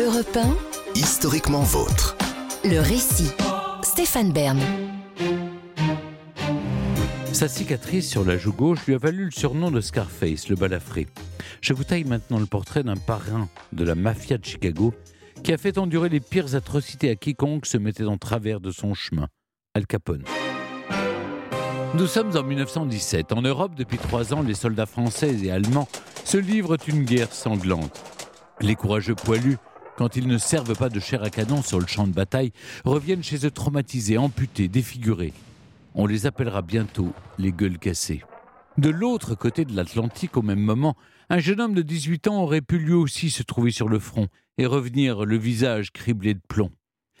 Europe 1, Historiquement vôtre. le récit. Stéphane Bern. Sa cicatrice sur la joue gauche lui a valu le surnom de Scarface, le balafré. Je vous taille maintenant le portrait d'un parrain de la mafia de Chicago qui a fait endurer les pires atrocités à quiconque se mettait en travers de son chemin, Al Capone. Nous sommes en 1917. En Europe, depuis trois ans, les soldats français et allemands se livrent une guerre sanglante. Les courageux poilus, quand ils ne servent pas de chair à canon sur le champ de bataille, reviennent chez eux traumatisés, amputés, défigurés. On les appellera bientôt les gueules cassées. De l'autre côté de l'Atlantique, au même moment, un jeune homme de 18 ans aurait pu lui aussi se trouver sur le front et revenir le visage criblé de plomb.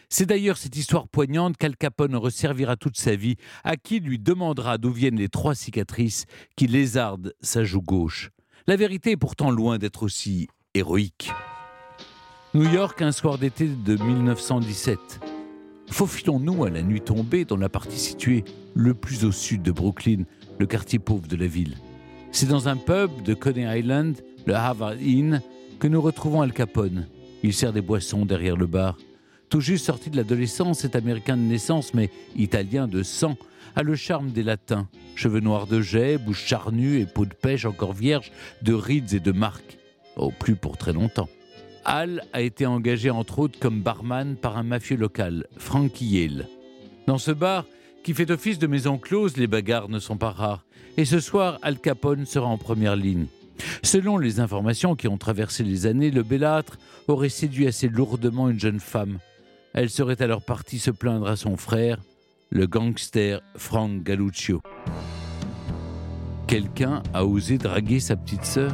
C'est d'ailleurs cette histoire poignante qu'Al Capone resservira toute sa vie, à qui lui demandera d'où viennent les trois cicatrices qui lézardent sa joue gauche. La vérité est pourtant loin d'être aussi héroïque. New York, un soir d'été de 1917. Faufilons-nous à la nuit tombée dans la partie située le plus au sud de Brooklyn, le quartier pauvre de la ville. C'est dans un pub de Coney Island, le Harvard Inn, que nous retrouvons Al Capone. Il sert des boissons derrière le bar. Tout juste sorti de l'adolescence, cet Américain de naissance, mais Italien de sang, a le charme des Latins. Cheveux noirs de jet, bouche charnue et peau de pêche encore vierge de rides et de marques. Au plus pour très longtemps. Al a été engagé entre autres comme barman par un mafieux local, Frankie Yale. Dans ce bar, qui fait office de maison close, les bagarres ne sont pas rares. Et ce soir, Al Capone sera en première ligne. Selon les informations qui ont traversé les années, le bellâtre aurait séduit assez lourdement une jeune femme. Elle serait alors partie se plaindre à son frère, le gangster Frank Galluccio. Quelqu'un a osé draguer sa petite sœur?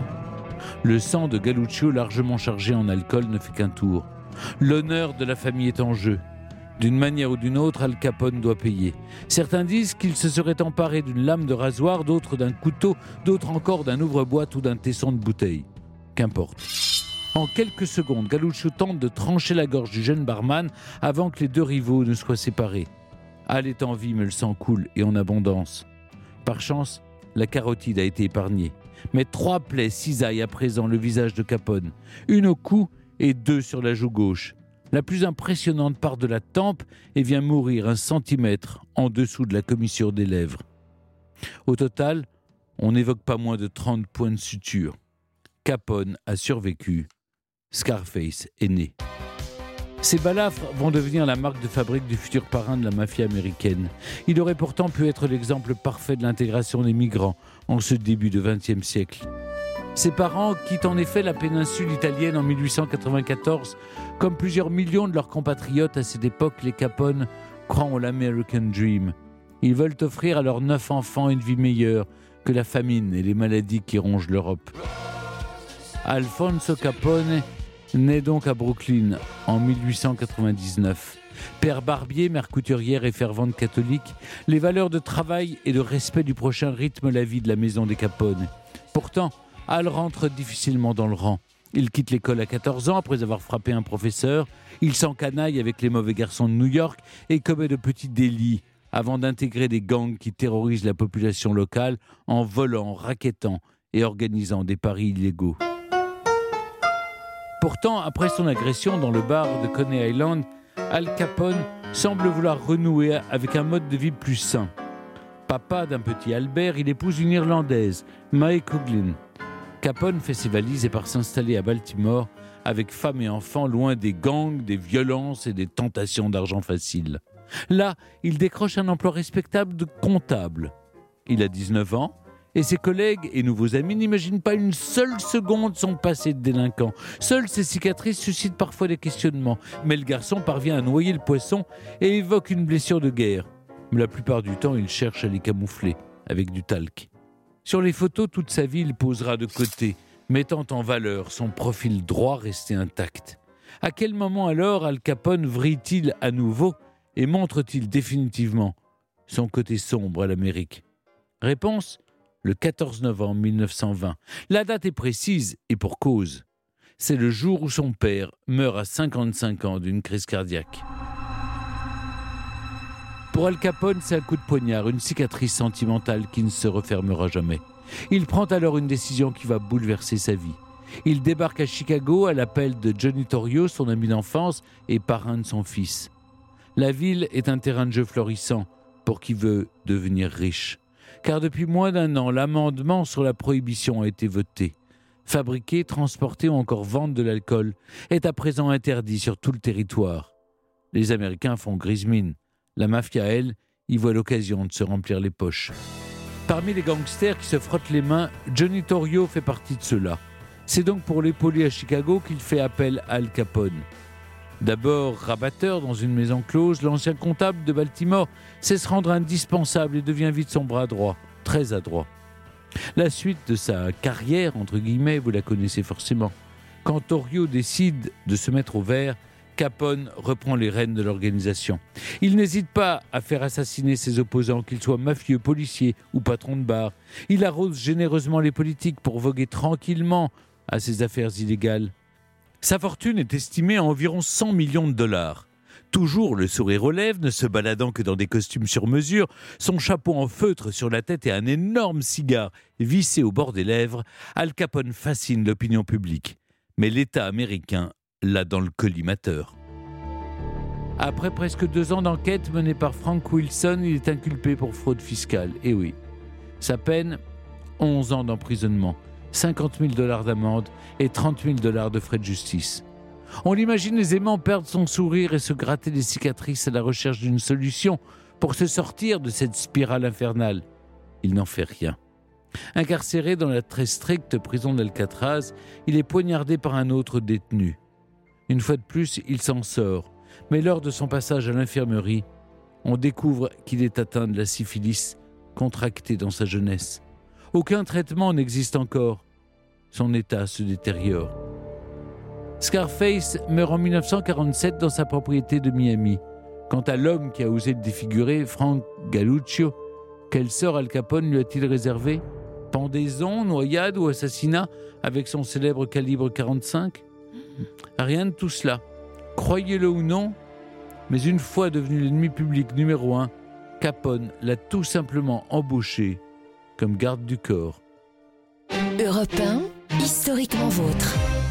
Le sang de Galluccio, largement chargé en alcool, ne fait qu'un tour. L'honneur de la famille est en jeu. D'une manière ou d'une autre, Al Capone doit payer. Certains disent qu'il se serait emparé d'une lame de rasoir, d'autres d'un couteau, d'autres encore d'un ouvre-boîte ou d'un tesson de bouteille. Qu'importe. En quelques secondes, Galluccio tente de trancher la gorge du jeune barman avant que les deux rivaux ne soient séparés. Al est en vie, mais le sang coule et en abondance. Par chance, la carotide a été épargnée. Mais trois plaies cisaillent à présent le visage de Capone. Une au cou et deux sur la joue gauche. La plus impressionnante part de la tempe et vient mourir un centimètre en dessous de la commissure des lèvres. Au total, on n'évoque pas moins de 30 points de suture. Capone a survécu. Scarface est né. Ces balafres vont devenir la marque de fabrique du futur parrain de la mafia américaine. Il aurait pourtant pu être l'exemple parfait de l'intégration des migrants en ce début de XXe siècle. Ses parents quittent en effet la péninsule italienne en 1894. Comme plusieurs millions de leurs compatriotes à cette époque, les Capone croient en l'American Dream. Ils veulent offrir à leurs neuf enfants une vie meilleure que la famine et les maladies qui rongent l'Europe. Alfonso Capone naît donc à Brooklyn en 1899. Père barbier, mère couturière et fervente catholique, les valeurs de travail et de respect du prochain rythment la vie de la maison des Capone. Pourtant, Al rentre difficilement dans le rang. Il quitte l'école à 14 ans après avoir frappé un professeur. Il s'encanaille avec les mauvais garçons de New York et commet de petits délits avant d'intégrer des gangs qui terrorisent la population locale en volant, raquettant et organisant des paris illégaux. Pourtant, après son agression dans le bar de Coney Island, Al Capone semble vouloir renouer avec un mode de vie plus sain. Papa d'un petit Albert, il épouse une Irlandaise, Mae Coughlin. Capone fait ses valises et part s'installer à Baltimore avec femme et enfants loin des gangs, des violences et des tentations d'argent facile. Là, il décroche un emploi respectable de comptable. Il a 19 ans et ses collègues et nouveaux amis n'imaginent pas une seule seconde son passé de délinquant. Seules ses cicatrices suscitent parfois des questionnements, mais le garçon parvient à noyer le poisson et évoque une blessure de guerre. Mais la plupart du temps, il cherche à les camoufler avec du talc. Sur les photos, toute sa vie, il posera de côté, mettant en valeur son profil droit resté intact. À quel moment alors Al Capone vrille-t-il à nouveau et montre-t-il définitivement son côté sombre à l'Amérique? Réponse le 14 novembre 1920. La date est précise et pour cause. C'est le jour où son père meurt à 55 ans d'une crise cardiaque. Pour Al Capone, c'est un coup de poignard, une cicatrice sentimentale qui ne se refermera jamais. Il prend alors une décision qui va bouleverser sa vie. Il débarque à Chicago à l'appel de Johnny Torrio, son ami d'enfance et parrain de son fils. La ville est un terrain de jeu florissant pour qui veut devenir riche. Car depuis moins d'un an, l'amendement sur la prohibition a été voté. Fabriquer, transporter ou encore vendre de l'alcool est à présent interdit sur tout le territoire. Les Américains font grise mine. La mafia, elle, y voit l'occasion de se remplir les poches. Parmi les gangsters qui se frottent les mains, Johnny Torrio fait partie de ceux-là. C'est donc pour l'épauler à Chicago qu'il fait appel à Al Capone. D'abord rabatteur dans une maison close, l'ancien comptable de Baltimore sait se rendre indispensable et devient vite son bras droit, très adroit. La suite de sa carrière, entre guillemets, vous la connaissez forcément. Quand Torrio décide de se mettre au vert, Capone reprend les rênes de l'organisation. Il n'hésite pas à faire assassiner ses opposants, qu'ils soient mafieux, policiers ou patrons de bar. Il arrose généreusement les politiques pour voguer tranquillement à ses affaires illégales. Sa fortune est estimée à environ 100 millions de dollars. Toujours le sourire aux lèvres, ne se baladant que dans des costumes sur mesure, son chapeau en feutre sur la tête et un énorme cigare vissé au bord des lèvres, Al Capone fascine l'opinion publique. Mais l'État américain l'a dans le collimateur. Après presque deux ans d'enquête menée par Frank Wilson, il est inculpé pour fraude fiscale. Et oui, sa peine 11 ans d'emprisonnement, 50 000 dollars d'amende et 30 000 dollars de frais de justice. On l'imagine aisément perdre son sourire et se gratter les cicatrices à la recherche d'une solution pour se sortir de cette spirale infernale. Il n'en fait rien. Incarcéré dans la très stricte prison d'Alcatraz, il est poignardé par un autre détenu. Une fois de plus, il s'en sort, mais lors de son passage à l'infirmerie, on découvre qu'il est atteint de la syphilis contractée dans sa jeunesse. Aucun traitement n'existe encore. Son état se détériore. Scarface meurt en 1947 dans sa propriété de Miami. Quant à l'homme qui a osé le défigurer, Frank Galluccio, quel sort Al Capone lui a-t-il réservé? Pendaison, noyade ou assassinat avec son célèbre calibre 45 Rien de tout cela. Croyez-le ou non, mais une fois devenu l'ennemi public numéro un, Capone l'a tout simplement embauché comme garde du corps. Europe 1, historiquement vôtre.